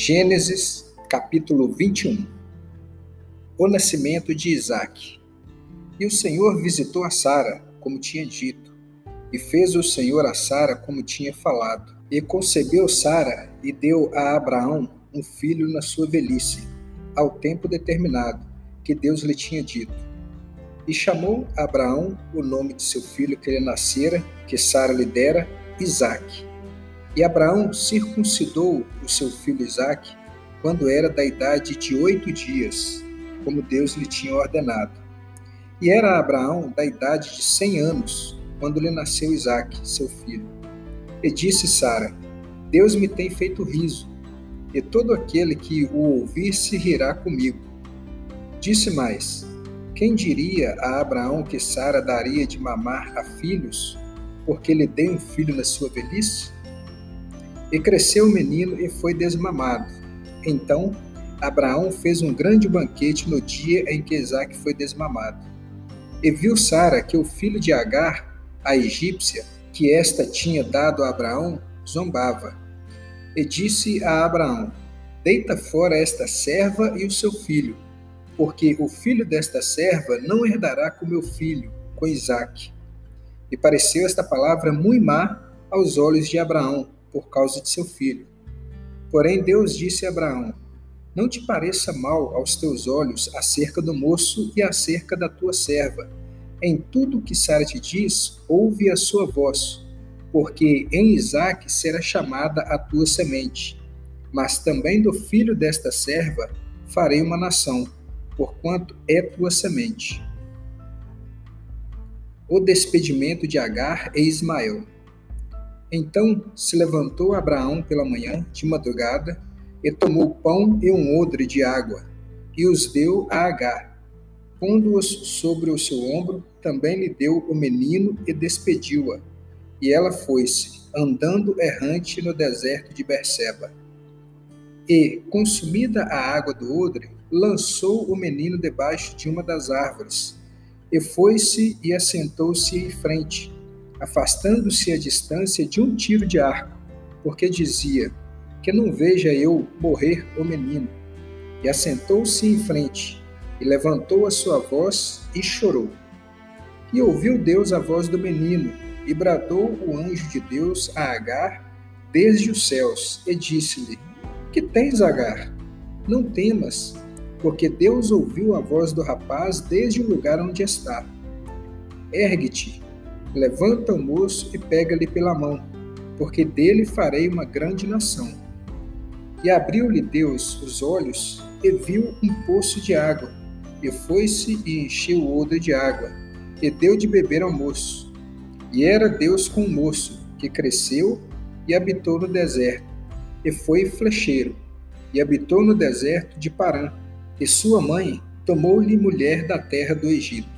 Gênesis, capítulo 21 O nascimento de Isaac. E o Senhor visitou a Sara, como tinha dito, e fez o Senhor a Sara como tinha falado. E concebeu Sara e deu a Abraão um filho na sua velhice, ao tempo determinado, que Deus lhe tinha dito. E chamou Abraão o nome de seu filho que lhe nascera, que Sara lhe dera, Isaque. E Abraão circuncidou o seu filho Isaque quando era da idade de oito dias, como Deus lhe tinha ordenado. E era Abraão da idade de cem anos, quando lhe nasceu Isaque, seu filho. E disse Sara: Deus me tem feito riso, e todo aquele que o ouvir se rirá comigo. Disse mais: Quem diria a Abraão que Sara daria de mamar a filhos, porque lhe dei um filho na sua velhice? E cresceu o menino e foi desmamado. Então Abraão fez um grande banquete no dia em que Isaac foi desmamado. E viu Sara que o filho de Agar, a egípcia, que esta tinha dado a Abraão, zombava. E disse a Abraão: Deita fora esta serva e o seu filho, porque o filho desta serva não herdará com meu filho, com Isaque. E pareceu esta palavra muito má aos olhos de Abraão, por causa de seu filho. Porém, Deus disse a Abraão: Não te pareça mal aos teus olhos acerca do moço e acerca da tua serva. Em tudo que Sara te diz, ouve a sua voz, porque em Isaque será chamada a tua semente. Mas também do filho desta serva farei uma nação, porquanto é tua semente. O despedimento de Agar e Ismael. Então se levantou Abraão pela manhã, de madrugada, e tomou pão e um odre de água, e os deu a Agar. Pondo-os sobre o seu ombro, também lhe deu o menino e despediu-a. E ela foi-se, andando errante no deserto de Berseba. E, consumida a água do odre, lançou o menino debaixo de uma das árvores, e foi-se e assentou-se em frente afastando-se a distância de um tiro de arco, porque dizia: Que não veja eu morrer o menino. E assentou-se em frente, e levantou a sua voz e chorou. E ouviu Deus a voz do menino, e bradou o anjo de Deus a Agar desde os céus, e disse-lhe: Que tens, Agar? Não temas, porque Deus ouviu a voz do rapaz desde o lugar onde está. Ergue-te Levanta o moço e pega-lhe pela mão, porque dele farei uma grande nação. E abriu-lhe Deus os olhos e viu um poço de água, e foi-se e encheu o odre de água, e deu de beber ao moço. E era Deus com o moço, que cresceu e habitou no deserto, e foi flecheiro, e habitou no deserto de Parã, e sua mãe tomou-lhe mulher da terra do Egito.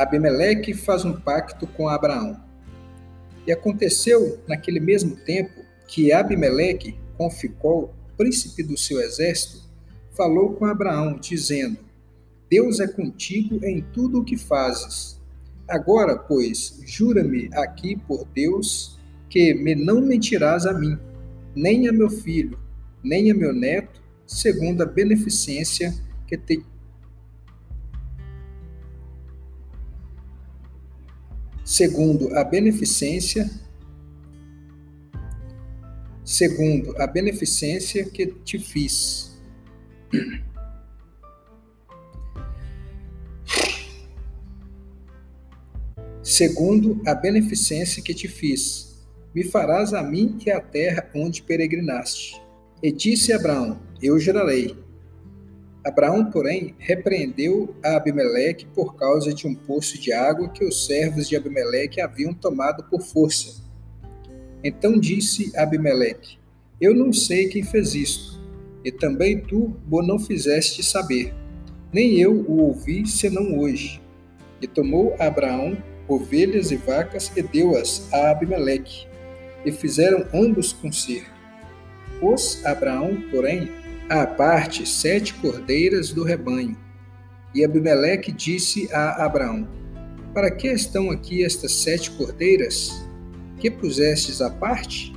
Abimeleque faz um pacto com Abraão. E aconteceu naquele mesmo tempo que Abimeleque, com Ficol, príncipe do seu exército, falou com Abraão, dizendo: Deus é contigo em tudo o que fazes. Agora, pois, jura-me aqui por Deus que me não mentirás a mim, nem a meu filho, nem a meu neto, segundo a beneficência que te segundo a beneficência segundo a beneficência que te fiz. Segundo a beneficência que te fiz, me farás a mim e a terra onde peregrinaste. E disse Abraão: Eu gerarei Abraão, porém, repreendeu a Abimeleque por causa de um poço de água que os servos de Abimeleque haviam tomado por força. Então disse Abimeleque: Eu não sei quem fez isto, e também tu o não fizeste saber, nem eu o ouvi senão hoje. E tomou Abraão ovelhas e vacas e deu-as a Abimeleque, e fizeram ambos concerto. Pôs Abraão, porém, à parte sete cordeiras do rebanho. E Abimeleque disse a Abraão: Para que estão aqui estas sete cordeiras? Que pusestes à parte?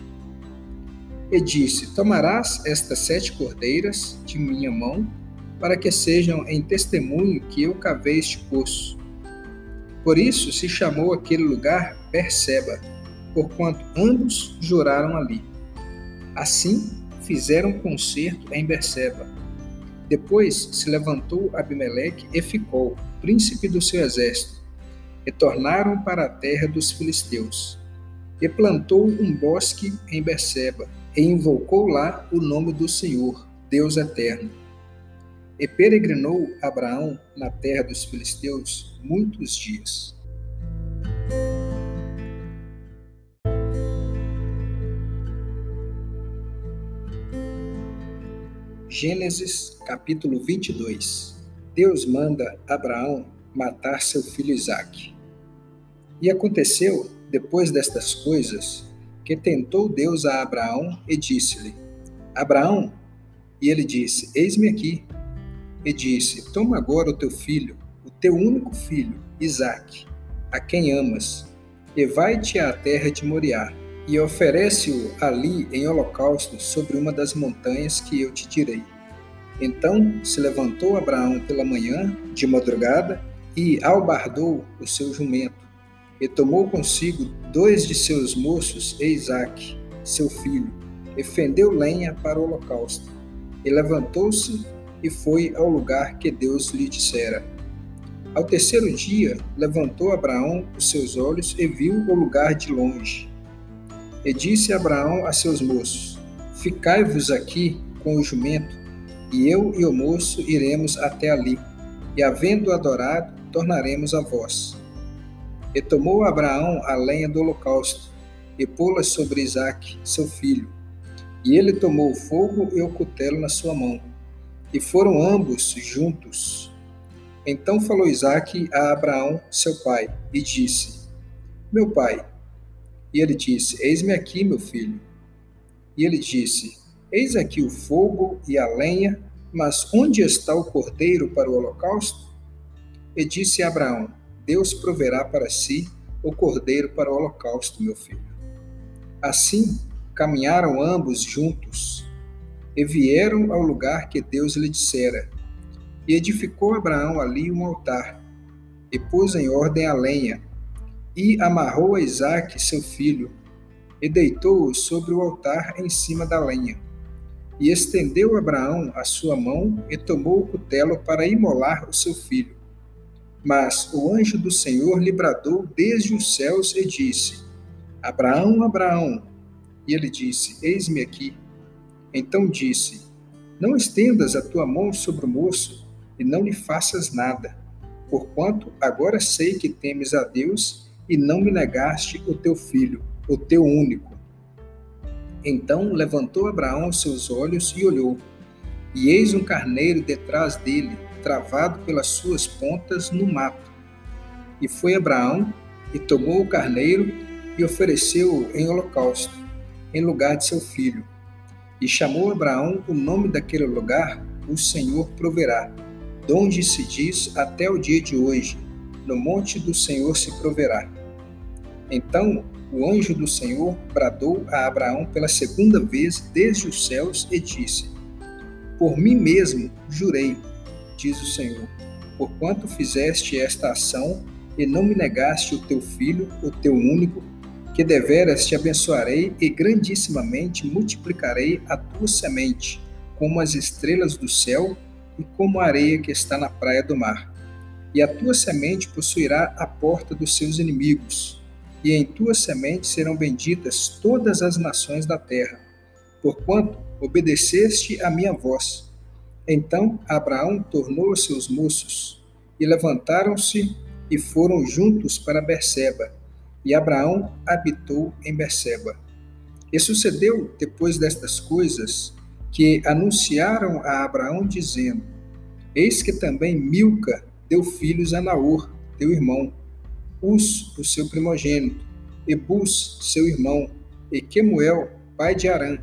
e disse: Tomarás estas sete cordeiras de minha mão, para que sejam em testemunho que eu cavei este poço. Por isso se chamou aquele lugar Berseba, porquanto ambos juraram ali. Assim fizeram concerto em Berseba. Depois se levantou Abimeleque e ficou, príncipe do seu exército, e tornaram para a terra dos filisteus. E plantou um bosque em Berseba, e invocou lá o nome do Senhor, Deus eterno. E peregrinou Abraão na terra dos filisteus muitos dias. Gênesis capítulo 22 Deus manda Abraão matar seu filho Isaque. E aconteceu, depois destas coisas, que tentou Deus a Abraão e disse-lhe: Abraão, e ele disse: Eis-me aqui. E disse: Toma agora o teu filho, o teu único filho, Isaque, a quem amas, e vai-te à terra de Moriá, e oferece-o ali em holocausto sobre uma das montanhas que eu te direi. Então se levantou Abraão pela manhã, de madrugada, e albardou o seu jumento e tomou consigo dois de seus moços e Isaque, seu filho, e fendeu lenha para o holocausto. E levantou-se e foi ao lugar que Deus lhe dissera. Ao terceiro dia, levantou Abraão os seus olhos e viu o lugar de longe. E disse Abraão a seus moços: Ficai-vos aqui com o jumento, e eu e o moço iremos até ali, e havendo adorado, tornaremos a vós. E tomou Abraão a lenha do holocausto, e pô-la sobre Isaque, seu filho. E ele tomou o fogo e o cutelo na sua mão. E foram ambos juntos. Então falou Isaque a Abraão, seu pai, e disse: Meu pai. E ele disse: Eis-me aqui, meu filho. E ele disse: Eis aqui o fogo e a lenha, mas onde está o cordeiro para o holocausto? E disse Abraão: Deus proverá para si o cordeiro para o holocausto, meu filho. Assim, caminharam ambos juntos e vieram ao lugar que Deus lhe dissera. E edificou Abraão ali um altar, e pôs em ordem a lenha, e amarrou a Isaque, seu filho, e deitou-o sobre o altar em cima da lenha. E estendeu Abraão a sua mão e tomou o cutelo para imolar o seu filho. Mas o anjo do Senhor lhe bradou desde os céus e disse: Abraão, Abraão. E ele disse: Eis-me aqui. Então disse: Não estendas a tua mão sobre o moço e não lhe faças nada, porquanto agora sei que temes a Deus e não me negaste o teu filho, o teu único. Então levantou Abraão seus olhos e olhou, e eis um carneiro detrás dele travado pelas suas pontas no mato. E foi Abraão e tomou o carneiro e ofereceu-o em holocausto, em lugar de seu filho. E chamou Abraão o nome daquele lugar, o Senhor proverá, donde se diz até o dia de hoje, no monte do Senhor se proverá. Então o anjo do Senhor bradou a Abraão pela segunda vez desde os céus e disse: Por mim mesmo jurei diz o Senhor, porquanto fizeste esta ação e não me negaste o teu filho, o teu único, que deveras te abençoarei e grandissimamente multiplicarei a tua semente, como as estrelas do céu e como a areia que está na praia do mar. E a tua semente possuirá a porta dos seus inimigos, e em tua semente serão benditas todas as nações da terra, porquanto obedeceste a minha voz então Abraão tornou seus moços, e levantaram-se e foram juntos para Berseba, e Abraão habitou em Berseba. E sucedeu, depois destas coisas, que anunciaram a Abraão, dizendo: Eis que também Milca deu filhos a Naor, teu irmão, Us, o seu primogênito, e Bus, seu irmão, e Quemuel, pai de Arã,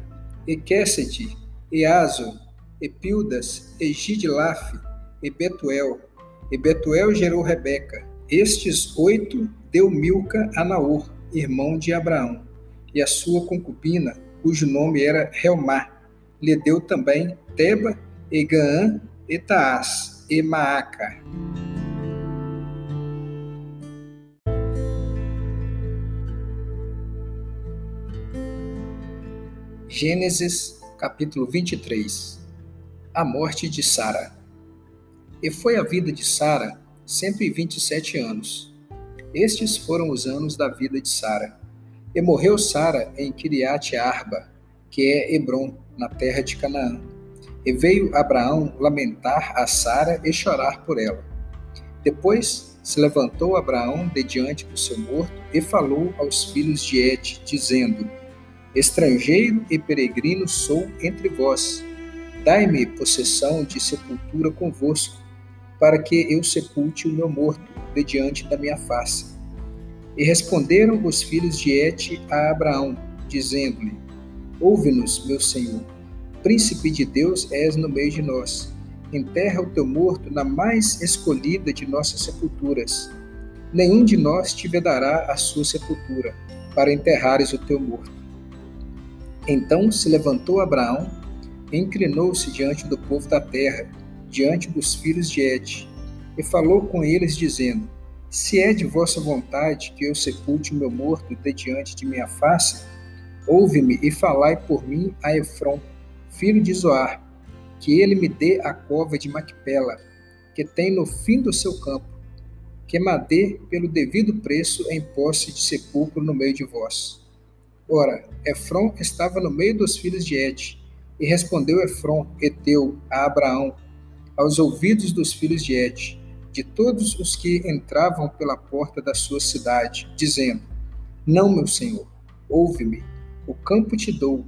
e Quessete, e Azo, Epildas, e Gidlaf, e Betuel. E Betuel gerou Rebeca. Estes oito deu Milca a Naor, irmão de Abraão, e a sua concubina, cujo nome era Helmá. Lhe deu também Teba, Egaã, Etaás e Maaca. Gênesis capítulo 23 A morte de Sara. E foi a vida de Sara 127 anos. Estes foram os anos da vida de Sara. E morreu Sara em Kiriat Arba, que é Hebron, na terra de Canaã. E veio Abraão lamentar a Sara e chorar por ela. Depois se levantou Abraão de diante do seu morto e falou aos filhos de Et, dizendo: Estrangeiro e peregrino sou entre vós. Dai-me possessão de sepultura convosco, para que eu sepulte o meu morto de diante da minha face. E responderam os filhos de Et a Abraão, dizendo-lhe: Ouve-nos, meu senhor. Príncipe de Deus és no meio de nós. Enterra o teu morto na mais escolhida de nossas sepulturas. Nenhum de nós te vedará a sua sepultura, para enterrares o teu morto. Então se levantou Abraão, inclinou-se diante do povo da terra, diante dos filhos de Ed, e falou com eles, dizendo: Se é de vossa vontade que eu sepulte o meu morto de diante de minha face, ouve-me e falai por mim a Efron, filho de Zoar, que ele me dê a cova de Macpela, que tem no fim do seu campo, que madê pelo devido preço em posse de sepulcro no meio de vós. Ora, Efron estava no meio dos filhos de Ed, e respondeu Efron, Eteu, a Abraão, aos ouvidos dos filhos de Ed, de todos os que entravam pela porta da sua cidade, dizendo: Não, meu senhor, ouve-me, o campo te dou,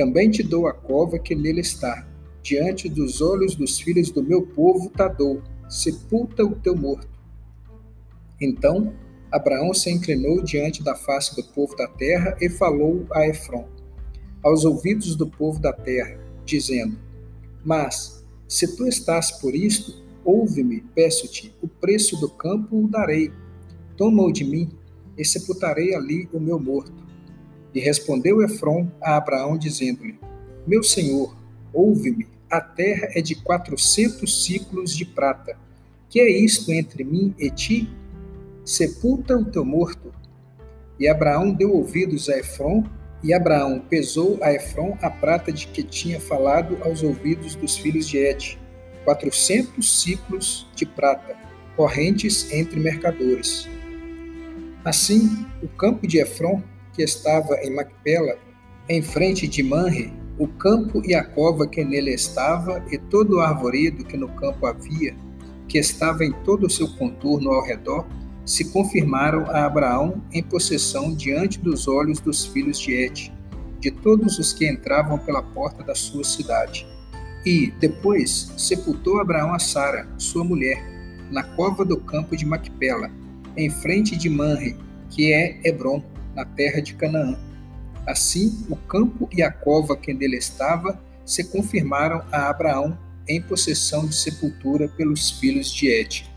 também te dou a cova que nele está, diante dos olhos dos filhos do meu povo ta dou, sepulta o teu morto. Então Abraão se inclinou diante da face do povo da terra e falou a Efron, aos ouvidos do povo da terra, dizendo: Mas, se tu estás por isto, ouve-me, peço-te, o preço do campo o darei. Toma-o de mim, e sepultarei ali o meu morto. E respondeu Efron a Abraão, dizendo-lhe: Meu senhor, ouve-me, a terra é de quatrocentos ciclos de prata. Que é isto entre mim e ti? sepulta o teu morto. E Abraão deu ouvidos a Efron, e Abraão pesou a Efron a prata de que tinha falado aos ouvidos dos filhos de Et, quatrocentos ciclos de prata, correntes entre mercadores. Assim, o campo de Efron, que estava em Macpela, em frente de Manre, o campo e a cova que nele estava, e todo o arvoredo que no campo havia, que estava em todo o seu contorno ao redor, se confirmaram a Abraão em possessão diante dos olhos dos filhos de Et, de todos os que entravam pela porta da sua cidade. E, depois, sepultou Abraão a Sara, sua mulher, na cova do campo de Macpela, em frente de Manre, que é Hebron, na terra de Canaã. Assim, o campo e a cova que nele estava se confirmaram a Abraão em possessão de sepultura pelos filhos de Et.